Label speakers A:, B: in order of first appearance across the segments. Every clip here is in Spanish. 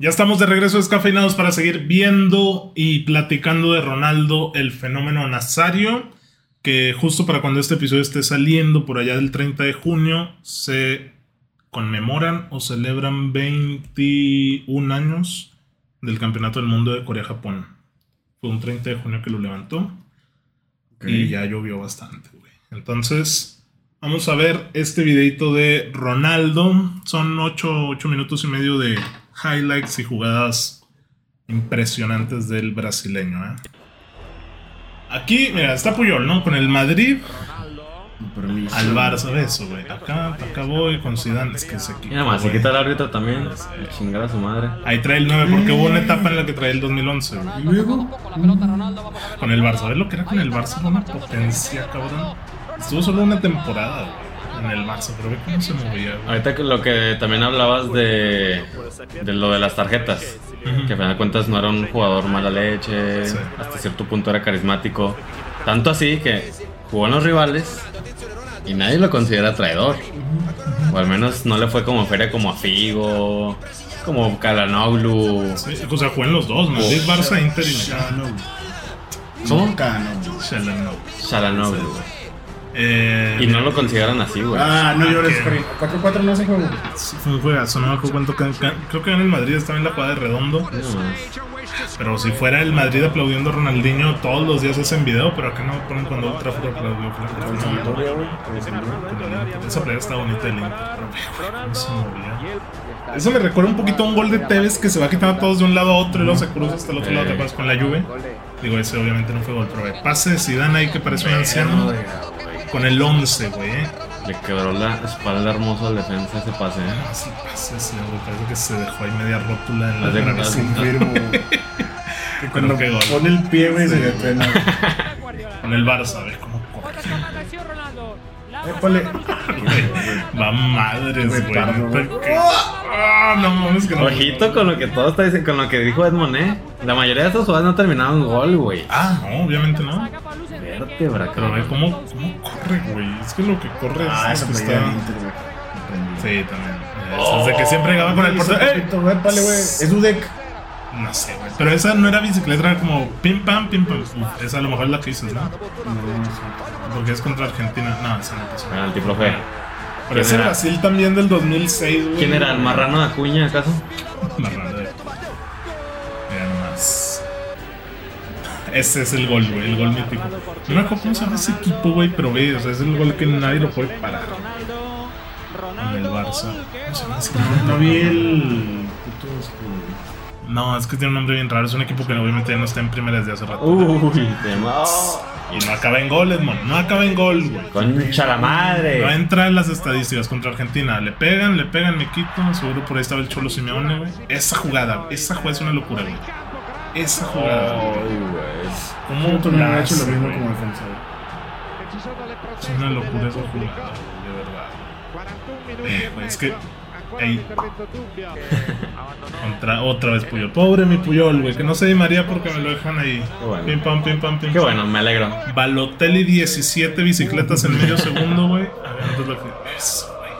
A: Ya estamos de regreso descafeinados para seguir viendo y platicando de Ronaldo, el fenómeno Nazario, que justo para cuando este episodio esté saliendo, por allá del 30 de junio, se conmemoran o celebran 21 años del Campeonato del Mundo de Corea-Japón. Fue un 30 de junio que lo levantó y ya llovió bastante, güey. Entonces, vamos a ver este videito de Ronaldo. Son 8, minutos y medio de highlights y jugadas impresionantes del brasileño. ¿eh? Aquí, mira, está Puyol, ¿no? Con el Madrid al Barça, eso, güey. Acá, acá voy con Zidane, es que se quita.
B: Mira más, se quita el árbitro también. Chingar a su madre.
A: Ahí trae el 9 porque hubo una etapa en la que trae el 2011, güey.
C: ¿Y luego?
A: Con el Barça, ¿ves lo que era con el Barça? Una potencia, cabrón. Estuvo solo una temporada, güey en el Barça, pero ve cómo se movía. Güey.
B: Ahorita que lo que también hablabas de, de lo de las tarjetas, que a final de cuentas no era un jugador mala leche,
A: Sí.
B: hasta cierto punto era carismático. Tanto así que jugó en los rivales y nadie lo considera traidor. O al menos no le fue como feria como a Figo, como Kalanoglu.
A: Sí, o sea, jugó en los dos, Madrid, Barça, Inter y
C: Shalanoglu.
B: ¿Cómo?
C: No.
A: Shalanoglu.
B: Shalanoglu.
A: Eh,
B: Y no lo consideran así, güey.
C: Ah, no llores,
A: ¿qué?
C: Karim. 4-4 no se juega.
A: sí, fue un juegazo, no me acuerdo cuánto. Creo que en el Madrid estaba en la jugada de redondo.
B: No.
A: Pero si fuera el Madrid aplaudiendo a Ronaldinho, todos los días hacen video, pero acá no ponen cuando Old Trafford aplaudió. Esa playa está bonita del Inter, pero se movía. Eso me recuerda un poquito a un gol de Tevez que se va quitando a todos de un lado a otro y luego se cruza hasta el otro lado, ¿te acuerdas? Con la Juve. Digo, ese obviamente no fue gol, pero pase de Zidane ahí que parece un anciano con el 11, güey. ¿eh?
B: Le quebró la espalda hermosa al defensa ese pase, ¿eh?
A: Así pase ese, güey, parece que se dejó ahí media rótula en la nariz.
B: haz de-
C: Confirmo. Que cuando
A: qué gol.
C: pone el pie, güey, se le.
A: Con el Barça, ¿ves cómo corre?
C: Épale.
A: Va madres, güey. Que- Ah, no mames que no.
B: Ojito con lo que todo está diciendo, con lo que dijo Edmond, ¿eh? La mayoría de estos jugadores no terminaron gol, güey.
A: Ah, no, obviamente no. Pero ve
B: cabrón.
A: cómo, cómo corre, güey. Es que lo que corre
C: Ah,
A: es que está.
C: Inter.
A: Sí, también. Desde que siempre llegaba con el portero. ¡Eh!
C: Épale, güey. Es Dudek.
A: No sé, güey. Pero esa no era bicicleta, era como pim pam, pim pam. Uf, esa a lo mejor es la que dices, ¿no? Porque es contra Argentina. No, esa no pasó.
B: Penalti, profe.
A: Pero ese
B: ¿Quién era?
A: Brasil también del 2006, güey.
B: ¿Quién era? ¿El marrano de Acuña, acaso?
A: Marrano Ese es el gol, güey, el gol mítico. No me acuerdo cómo se llama ese equipo, güey, pero ve, o sea, es el gol que nadie lo puede parar. En el Barça. ¿Cómo se llama ese equipo?
C: No vi el.
A: No, es que tiene un nombre bien raro. Es un equipo que obviamente ya no está en primera desde hace rato.
B: Uy, tema.
A: Y no acaba en gol, Edmond. No acaba en gol, güey.
B: Concha la
A: No
B: madre.
A: entra en las estadísticas contra Argentina. Le pegan, le pegan, me quito. Seguro por ahí estaba el Cholo Simeone, güey. Esa jugada, esa jugada es una locura, güey. Esa jugada. güey. ¿Cómo.
C: Otro no ha hecho lo mismo como defensa, güey.
A: Es una locura esa jugada, güey, de verdad. Eh, güey, es que. Ey. Contra, otra vez Puyol. Pobre mi Puyol, güey. Que no se Di María porque me lo dejan ahí.
B: Qué bueno.
A: Pim pam, pim pam, pim
B: Qué bueno, me alegro.
A: Balotelli 17 bicicletas en medio segundo, güey. A ver, entonces lo que. Eso, güey.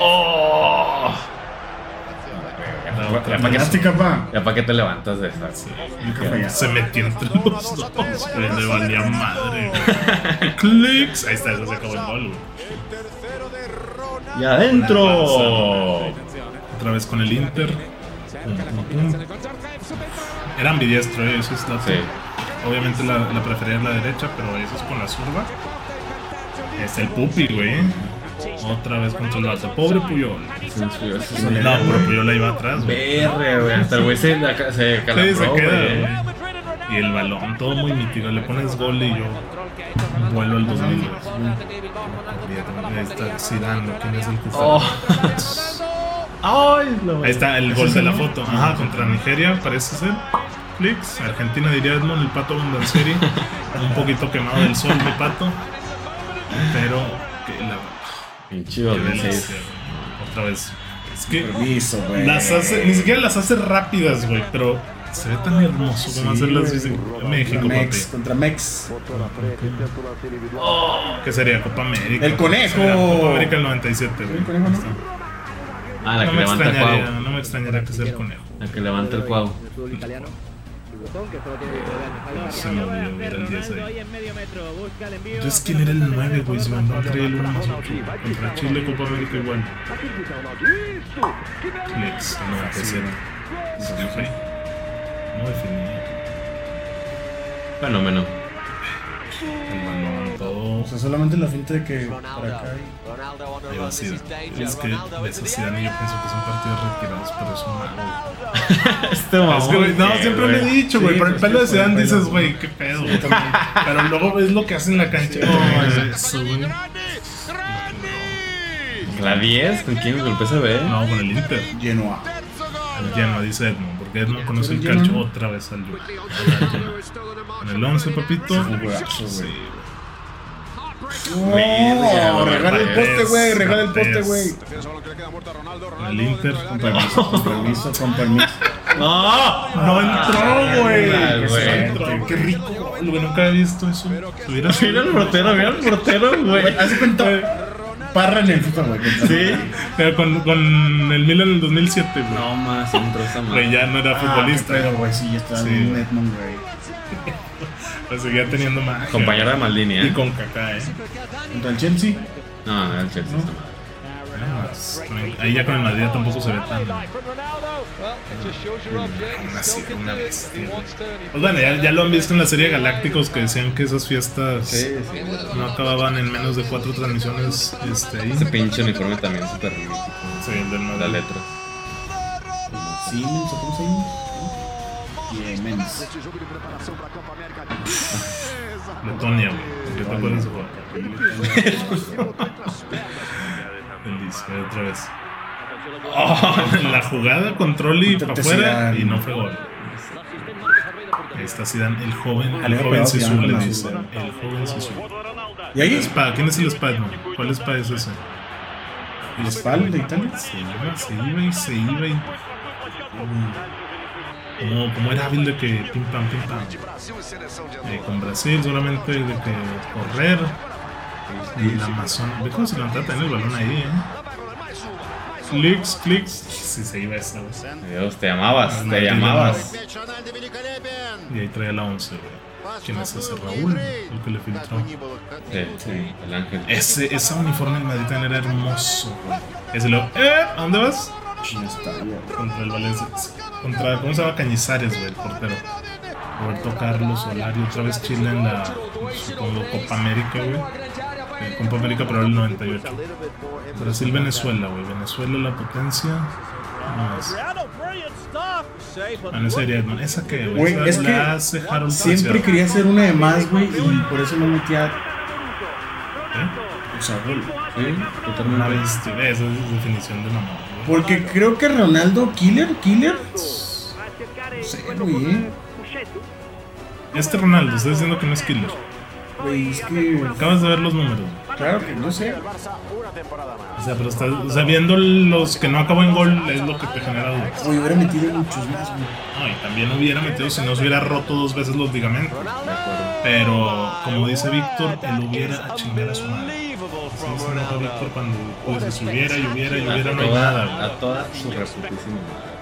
B: ¡Oh!
A: La
B: Ya que-
C: Plástica, pa.
B: ¿Ya para qué te levantas de
C: falla.
A: Se metió entre los dos, güey. Le valía madre, güey. Clicks. Ahí está, eso se acabó el gol.
B: ¡Y adentro!
A: Otra vez con el Inter. Era ambidiestro, eh, eso es dato.
B: Sí.
A: Obviamente la, la prefería la derecha, pero eso es con la zurda. Es el Pupi, güey. Otra vez contra el vato. Pobre Puyol. No, pero Puyol ahí va atrás, güey.
B: Verre, güey. Hasta el güey se, la- se
A: Sí, se queda,
B: güey.
A: Y el balón, todo muy mítico. Le pones gol y yo vuelo al 2000. güey. Ahí está Zidane, ¿quién es el que está?
B: Oh. Ay, no.
A: Ahí está el gol de la foto. Ajá, contra Nigeria, parece ser. Flix. Argentina diría Edmond, el pato Bondanseri. Un poquito quemado del sol, mi pato. Pero que la
B: Pinche
A: qué
B: 2006.
A: delicia, güey. Otra vez. Es que
C: Permiso, güey.
A: las hace, ni siquiera las hace rápidas, güey, pero se ve tan hermoso como
C: Sí,
A: hacerlas.
C: Contra
A: México,
C: Mex,
A: papi.
C: contra Mex.
A: ¿Qué sería? Copa América.
C: El conejo.
A: Copa América el 97, güey.
C: El conejo, ¿no?
B: Ah, la
A: No
B: que
A: me
B: levanta
A: extrañaría,
B: Cuau.
A: no me extrañaría que sea el conejo.
B: A que levante el cuau.
D: Botón que solo tiene que
A: Se ver el 10 ahí.
E: en medio metro, busca el envío.
A: Entonces, ¿quién era el 9, güey? Se mandó a traer el 1 más 8. Contra Chile, Copa América igual. Flex, no, PC. No definía.
B: Fenómeno.
C: O sea, solamente la finta de que para acá. y-
A: Ahí va Zidane. Es que ves a Zidane y yo pienso que son partidos retirados, pero es un.
B: Este
A: Es que, güey, no,
B: ¿qué,
A: siempre lo he dicho, güey.
C: Sí,
A: Por el
C: pues,
A: pelo de Zidane dices,
C: güey.
A: qué pedo. güey. Pero luego ves lo que hace en la cancha. No, es eso, güey.
B: La 10, ¿con quién golpeó ese B?
A: No, con el Inter.
C: Genoa.
A: El Genoa, dice Edmond, porque Edmond conoce el
C: Genoa?
A: calcio otra vez al Con el 11, papito.
C: Güey. No,
B: güey,
C: regala el poste, güey. Regala el poste, güey.
A: El Inter.
C: Con permiso, con permiso, con permiso.
B: ¡No!
A: No entró, güey.
B: Ah, güey.
A: Qué rico. Güey, nunca había visto eso.
B: Mira el portero, mira el portero, güey.
C: Haz de cuenta. Parra en el FIFA, güey.
B: Sí.
A: Pero con, con el Milan en el 2007, güey.
B: No más, entró esa
A: Güey,
B: madre.
A: ya no era
C: Ah,
A: futbolista.
C: pedo, güey. Sí, ya estaba
A: güey.
C: Edmond, güey.
A: Seguía teniendo magia.
B: Compañero de Maldini,
A: Y
B: ¿eh?
A: con Kaká, eh.
C: Contra el Chelsea.
B: No, era el Chelsea. madre.
A: Ah, pues, Ahí ya con el Madrid tampoco se ve tan. Así, una bestia. Pues bueno, ya, ya lo han visto en la serie Galácticos que decían que esas fiestas
B: Sí, sí.
A: no acababan en menos de cuatro transmisiones este, ahí.
B: Ese pinche uniforme también súper ridículo.
A: Sí, el del
B: Las
A: Madrid.
B: letras.
C: Siemens, ¿o ¿cómo se llama? Siemens.
A: Letonia, güey. ¿Qué te acuerdas de jugar? Bendice, otra vez. Oh, la jugada con Trolli para afuera y no fue gol. Ahí está Zidane, el joven, el
C: Había
A: joven Sisu le dice. El joven Sisu.
C: ¿Y ahí?
A: Spa, ¿quién es el Spiderman? ¿Cuál Spa es ese?
C: ¿El Spal de Italia?
A: Se iba, se iba y se iba y. Como, como era hábil de que pim pam, pim pam. Eh, con Brasil solamente de que correr. Y la Amazon. Ve cómo se levantaba también el balón ahí, eh. Clicks, clicks. Sí, se iba esa.
B: Dios, te llamabas, te
A: Martín
B: llamabas.
A: Y ahí traía la 11, güey. ¿Quién es ese Raúl? El que le filtró.
B: Sí, sí, el ángel.
A: Ese, ese uniforme en Madrid era hermoso, güey. Ese lo. ¿Eh? ¿A dónde vas? Contra el Valencia. Contra, ¿cómo se llama? Cañizares, güey, el portero. Roberto Carlos Solari, otra vez Chile en la, supongo, Copa América, güey. Eh, Copa América, pero el 98. Brasil-Venezuela, güey. Venezuela, la potencia. No es. Ah, no sería Edmond. ¿Esa güey? Esa
C: es
A: la
C: que
A: hace Harold
C: Siempre quería hacer una de más, güey, y por eso no metía.
A: ¿Eh?
C: O sea, gol.
B: Sí,
A: Una
B: totalmente.
A: bestia. Esa es definición de mamá, güey.
C: Porque creo que Ronaldo, Killer, Killer. No sé, güey. eh.
A: Este Ronaldo, está diciendo que no es killer.
C: Güey, es que.
A: Acabas de ver los números.
C: Claro que no sé.
A: O sea, pero estás, o sea, viendo los que no acabó en gol es lo que te genera dudas.
C: Güey, hubiera metido muchos más, güey.
A: No, y también hubiera metido si no se hubiera roto dos veces los ligamentos.
B: De acuerdo.
A: Pero, como dice Víctor, él hubiera a chingar a su madre. Se enoja Víctor cuando pues, si hubiera y hubiera y hubiera, no hay nada.
B: a toda su reputísima madre.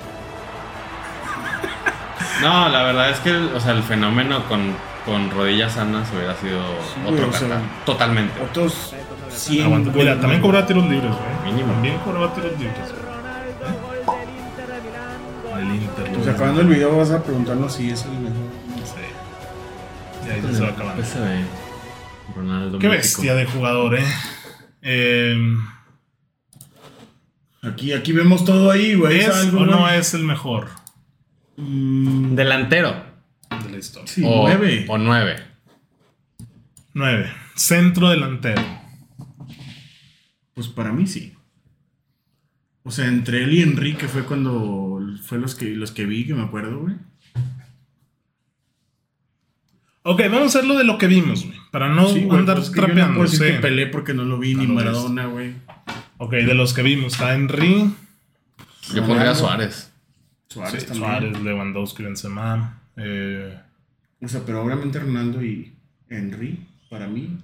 B: No, la verdad es que, o sea, el fenómeno con, con rodillas sanas hubiera sido
C: güey,
B: otro
C: o sea.
B: Totalmente.
C: Otros 100.
A: Aguanta. Mira, también cobraba tiros libres, güey.
B: Mínimo.
A: También cobraba tiros libres, güey. El Inter.
C: Pues acabando el video vas a preguntarnos si es el mejor.
A: Sí. Y ahí ya se va acabando.
B: Ronaldo
A: Qué
B: mítico.
A: bestia de jugador, eh. Eh
C: Aquí, aquí vemos todo ahí, güey.
A: ¿Es
C: algo,
A: o no
C: güey?
A: es el mejor
C: Mm,
B: Delantero.
A: de la historia?
C: sí,
B: o,
C: nueve.
B: O nueve.
A: 9. Centro delantero.
C: Pues para mí sí. O sea, entre él y Enrique fue cuando fue los que los que vi, que me acuerdo, güey.
A: Ok, vamos a hacerlo de lo que vimos, güey. Para no
C: Sí, güey,
A: andar
C: pues es que yo no
A: trapeando.
C: puedo decir
A: sí.
C: que Pelé porque no lo vi,
A: No
C: ni
A: lo
C: Maradona, güey.
A: Ok, de los que vimos. Está Henry,
B: Yo pondría a Suárez.
C: Suárez
A: sí,
C: también.
A: Suárez, Lewandowski, Benzema. Eh,
C: O sea, pero obviamente Ronaldo y Henry, para mí.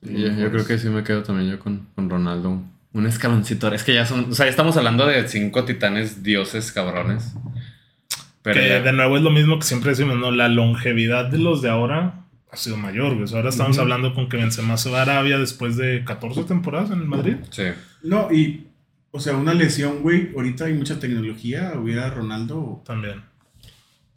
B: Yo, yo creo que sí me quedo también yo con, con Ronaldo. un escaloncito. Es que ya son, o sea, ya estamos hablando de cinco titanes dioses cabrones. Pero
A: que
B: ya-
A: de nuevo es lo mismo que siempre decimos, ¿no? La longevidad de los de ahora ha sido mayor, güey. O sea, ahora estamos hablando con que Benzema se va a Arabia después de 14 temporadas en el Madrid.
B: sí.
C: No, y, o sea, una lesión, güey. Ahorita hay mucha tecnología. Hubiera Ronaldo.
A: También.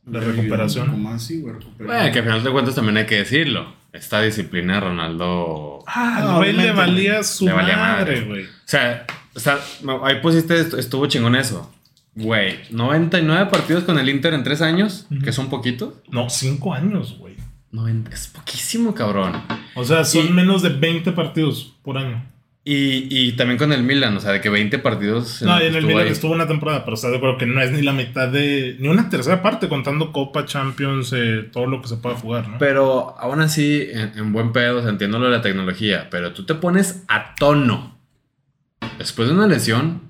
A: De
C: hubiera
A: recuperación.
C: vivido un poco más, sí, güey.
B: Bueno, que al final de cuentas también hay que decirlo. Esta disciplina de Ronaldo.
A: Ah,
C: No,
A: güey le
C: obviamente,
A: valía su
B: Le valía
A: madre, güey.
B: O sea, o sea, no, ahí pusiste, estu- estuvo chingón eso. Güey, 99 partidos con el Inter en 3 años,
A: Ujú.
B: que son poquitos.
A: No, 5 años, güey.
B: 90, es poquísimo, cabrón.
A: O sea, son
B: Y-
A: menos de 20 partidos por año.
B: Y, y también con el Milan, o sea, de que 20 partidos.
A: No, y en el Milan
B: ahí.
A: estuvo una temporada, pero está de acuerdo que no es ni la mitad de. ni una tercera parte, contando Copa, Champions, eh, todo lo que se pueda jugar, ¿no?
B: Pero aún así, en, en buen pedo, o sea, entiendo lo de la tecnología, pero tú te pones a tono después de una lesión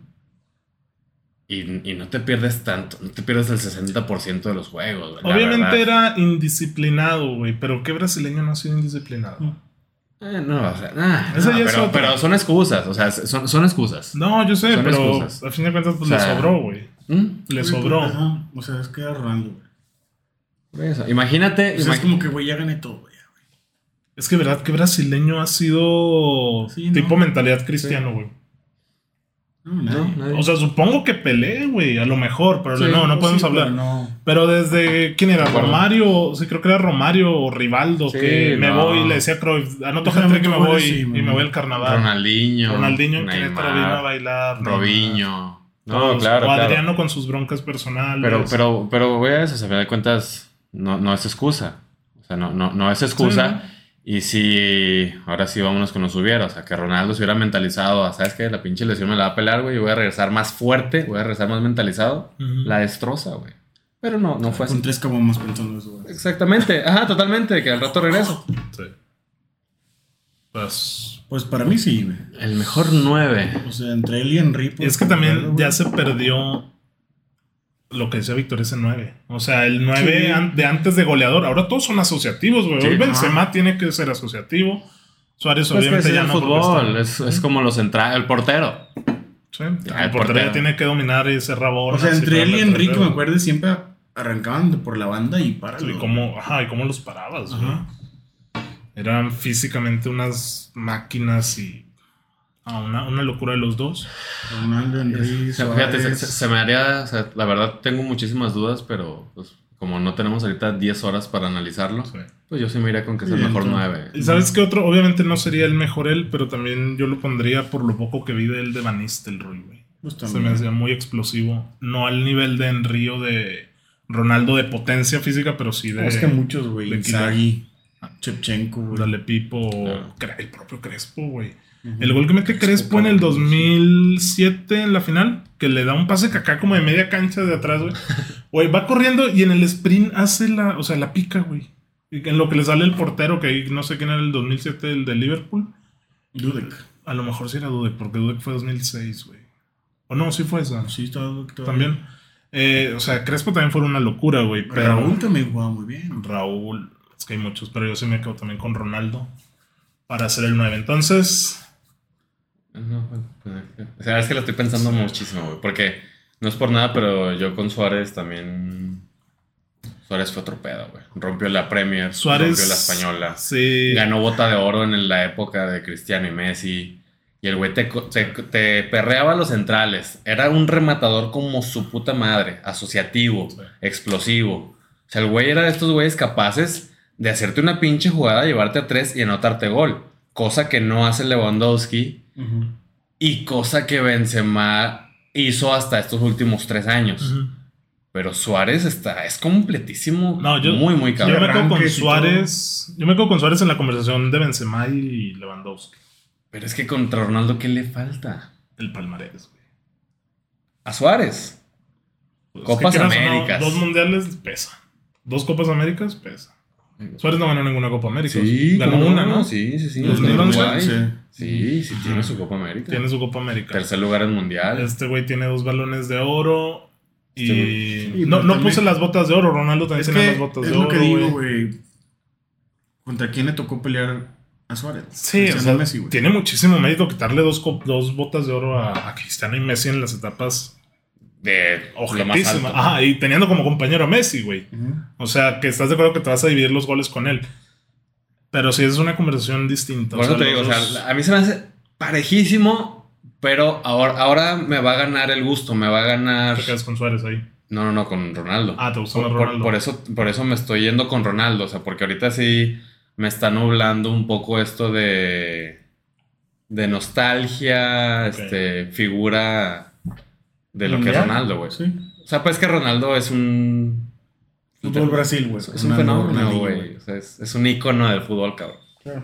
B: y, y no te pierdes tanto, no te pierdes el 60% de los juegos. güey,
A: Obviamente era indisciplinado, güey, pero ¿qué brasileño no ha sido indisciplinado?
B: Eh, no, o sea, nah, no,
A: ya es
B: pero, pero son excusas, o sea, son, son excusas.
A: No, yo sé,
B: Son
A: pero
B: excusas.
A: a fin de cuentas pues,
B: O sea,
A: le sobró, güey.
B: ¿Mm?
A: Le sobró.
C: pues, ajá, O sea, es que era Ronaldo, güey.
B: Por eso. Imagínate,
C: O sea, es
B: imag-
C: como que, güey, ya gané todo, güey.
A: Es que verdad que brasileño ha sido
C: Sí,
A: tipo
C: no.
A: mentalidad cristiano, güey.
C: No, nadie.
A: O sea, supongo que peleé, güey, a lo mejor, pero
B: Sí,
A: no, no
C: Pues
A: podemos
C: sí,
A: hablar.
C: pero No.
A: Pero desde, ¿quién era? Romario, sí, creo que era Romario o Rivaldo,
B: Sí,
A: que me
B: no.
A: voy, le decía a Cruyff, anoto
C: Déjame
A: gente que me voy y me voy al carnaval.
B: Ronaldinho,
A: Ronaldinho en
B: Neymar,
A: Querétaro vino a bailar.
B: Robinho. No, claro,
A: o
B: claro.
A: Adriano con sus broncas personales.
B: Pero, pero, pero, güey, eso, a final de cuentas, no, no es excusa. O sea, no, no, no es excusa. Y si, ahora sí vámonos con los hubiera. O sea, que Ronaldo se hubiera mentalizado, ¿sabes qué? La pinche lesión me la va a pelar, güey. Yo voy a regresar más fuerte, voy a regresar más mentalizado. La destroza, güey. Pero no, no fue
C: Con
B: así.
C: tres cabomas pensando eso, güey.
B: Exactamente. Ajá, totalmente. Que al rato regreso.
A: Sí. Pues.
C: Pues para mí sí, güey.
B: El mejor 9.
C: O sea, entre él y Henry. pues,
A: Es que también ya se perdió lo que decía Víctor, ese 9. O sea, el 9
C: Sí.
A: an- de antes de goleador. Ahora todos son asociativos, güey.
B: Sí,
A: Hoy Benzema
C: ajá.
A: tiene que ser asociativo. Suárez
B: Pues
A: obviamente
B: es
A: ya
B: el
A: no.
B: fútbol. Es, es como los centrales. El portero.
A: Sí, el
B: el
A: portero tiene que dominar y cerrar
C: O
A: bordas
C: sea,
A: y
C: entre él y Enrique, me acuerdo, siempre arrancaban por la banda y para.
A: Sí, cómo, ajá, y cómo los parabas, güey. Eran físicamente unas máquinas y. ah, una, una locura de los dos.
C: Ronaldo, Henry,
B: Fíjate, se,
C: Suárez.
B: se- se me haría, o sea, la verdad tengo muchísimas dudas, pero pues, como no tenemos ahorita 10 horas para analizarlo,
A: Sí.
B: pues yo sí me iría con que es el mejor
C: entonces-
B: 9.
A: ¿Y sabes qué otro? Obviamente no sería el mejor él, pero también yo lo pondría por lo poco que vi de él de Van Nistelrooy, güey.
C: Pues
A: Se me hacía muy explosivo. No al nivel de Henry o de Ronaldo de potencia física, pero sí de.
C: Es que muchos, güey.
A: de
C: Inzaghi, Chepchenko, güey.
A: Dale Pipo,
B: Claro.
A: El propio Crespo, güey. El gol que mete Crespo en el 2007 en la final, que le da un pase cacá como de media cancha de atrás, güey. Güey, va corriendo y en el sprint hace la, o sea, la pica, güey. En lo que le sale el portero, que ahí no sé quién era el 2007, el de Liverpool.
C: Dudek.
A: A lo mejor sí era Dudek, porque Dudek fue 2006, güey. O no, sí fue esa.
C: Sí, Dudek todavía.
A: También. Eh, o sea, Crespo también fue una locura, güey. Pero
C: Raúl también jugaba muy bien.
A: Raúl, es que hay muchos, pero yo sí me quedo también con Ronaldo para hacer el 9. Entonces,
B: No, bueno, pues, o sea, es que lo estoy pensando muchísimo, güey, porque no es por nada, pero yo con Suárez también... Suárez fue otro pedo, güey. Rompió la Premier,
A: Suárez.
B: rompió la Española.
A: Sí.
B: Ganó bota de oro en la época de Cristiano y Messi. Y el güey te, te, te perreaba a los centrales. Era un rematador como su puta madre. Asociativo,
A: Sí.
B: explosivo. O sea, el güey era de estos güeyes capaces de hacerte una pinche jugada, llevarte a tres y anotarte gol. Cosa que no hace Lewandowski y cosa que Benzema hizo hasta estos últimos tres años. Pero Suárez está, es completísimo.
A: No, yo-
B: muy, muy
A: Yo
B: cabrón.
A: me quedo con Suárez. Yo me quedo con Suárez en la conversación de Benzema y Lewandowski.
B: Pero es que contra Ronaldo, ¿qué le falta?
A: El palmarés, güey.
B: A Suárez.
A: Pues,
B: Copas
A: que no,
B: Américas.
A: dos mundiales pesa. Dos Copas Américas pesa. Suárez no ganó ninguna Copa América. ganó
B: ¿cómo
A: una, ¿no?
B: Sí, sí, sí.
A: Dos
B: En
A: mil once.
B: Uruguay.
C: Sí.
B: Sí, sí, tiene su Copa América.
A: Tiene su Copa América.
B: Tercer lugar en Mundial.
A: Este güey tiene dos balones de oro. Y
B: Este
C: sí,
A: no, no puse las botas de oro. Ronaldo también
C: Es
A: tiene las botas
C: es
A: de
C: lo
A: oro.
C: que digo,
A: güey.
C: güey. ¿Contra quién le tocó pelear a Suárez.
A: Sí, o
C: Cristiano
A: sea,
C: Messi, güey.
A: tiene muchísimo mérito quitarle dos, dos botas de oro a, a Cristiano y Messi en las etapas
B: De lo más
A: objetísimas.
B: alto.
A: Ajá, y teniendo como compañero a Messi, güey. O sea, que estás de acuerdo que te vas a dividir los goles con él. Pero sí es una conversación distinta.
B: Por
A: o
B: eso
A: sea,
B: te digo, o sea, a mí se me hace parejísimo, pero ahora, ahora me va a ganar el gusto, me va a ganar...
A: te quedas con Suárez ahí.
B: No, no, no, con Ronaldo.
A: Ah, te gustó
B: por,
A: más
B: por-
A: Ronaldo.
B: por eso, por eso me estoy yendo con Ronaldo, o sea, porque ahorita sí me está nublando un poco esto de... De nostalgia, este, figura de lo que es. Ronaldo, güey.
C: Sí.
B: O sea, pues que Ronaldo es un...
C: Fútbol Brasil, güey.
B: Es un fenómeno, güey. O sea, es, es un ícono del fútbol, cabrón.
C: Claro.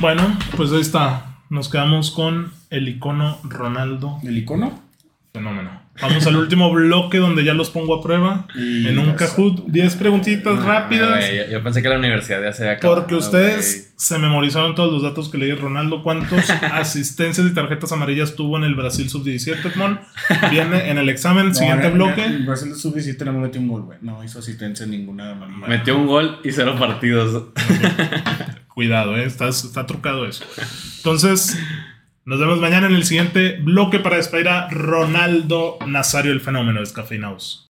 A: Bueno, pues ahí está. Nos quedamos con el icono Ronaldo
C: ¿El icono?
A: Fenómeno. Vamos al último bloque donde ya los pongo a prueba.
C: Y
A: en un Kahoot, 10 preguntitas
B: Ah,
A: rápidas.
B: yo, yo pensé que la universidad ya se había acabado.
A: Porque ustedes se memorizaron todos los datos que leí Ronaldo. ¿Cuántos asistencias y tarjetas amarillas tuvo en el Brasil sub-17, Edmond? Viene en el examen,
C: No,
A: siguiente
C: en-
A: bloque.
C: En Brasil de sub-17 no me metió un gol, güey. No hizo asistencia en ninguna
B: güey. Metió un gol y cero partidos.
A: Cuidado, eh, está, está trucado eso. Entonces, nos vemos mañana en el siguiente bloque para despedir a Ronaldo Nazario, el fenómeno de Descafeinados.